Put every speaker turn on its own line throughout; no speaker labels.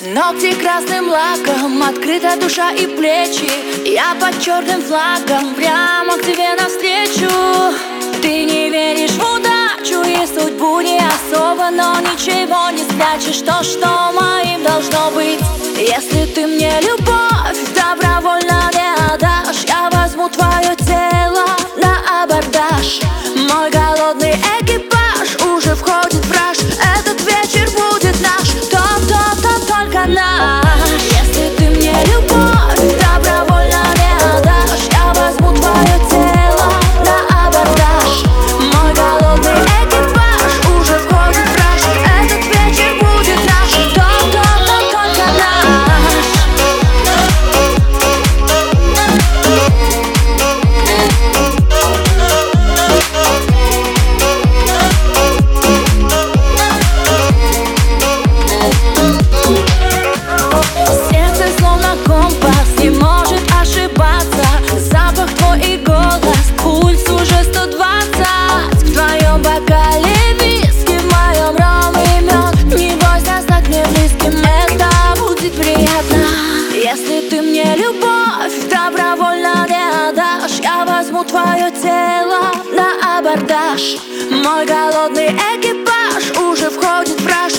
Ногти красным лаком, открыта душа и плечи. Я под черным флагом, прямо к тебе навстречу. Ты не веришь в удачу и судьбу не особо Но ничего не спрячешь, то, что моим должно быть. Если ты мне любовь добровольно Если ты мне любовь будет приятно. Если ты мне любовь добровольно не отдашь Я возьму твое тело на абордаж. Мой голодный экипаж уже входит в раж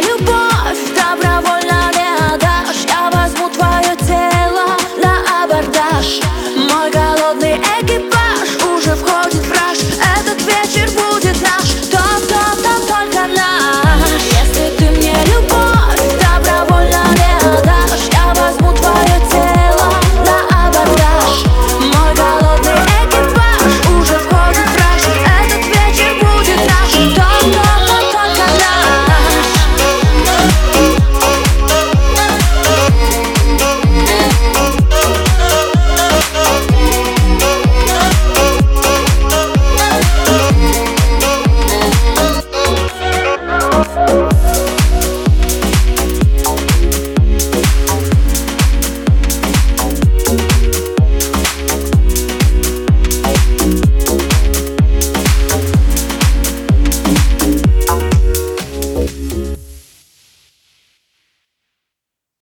любовь добровольно не отдашь. Я возьму твое тело на абордаж. Мой голодный экипаж уже входит в Этот вечер будет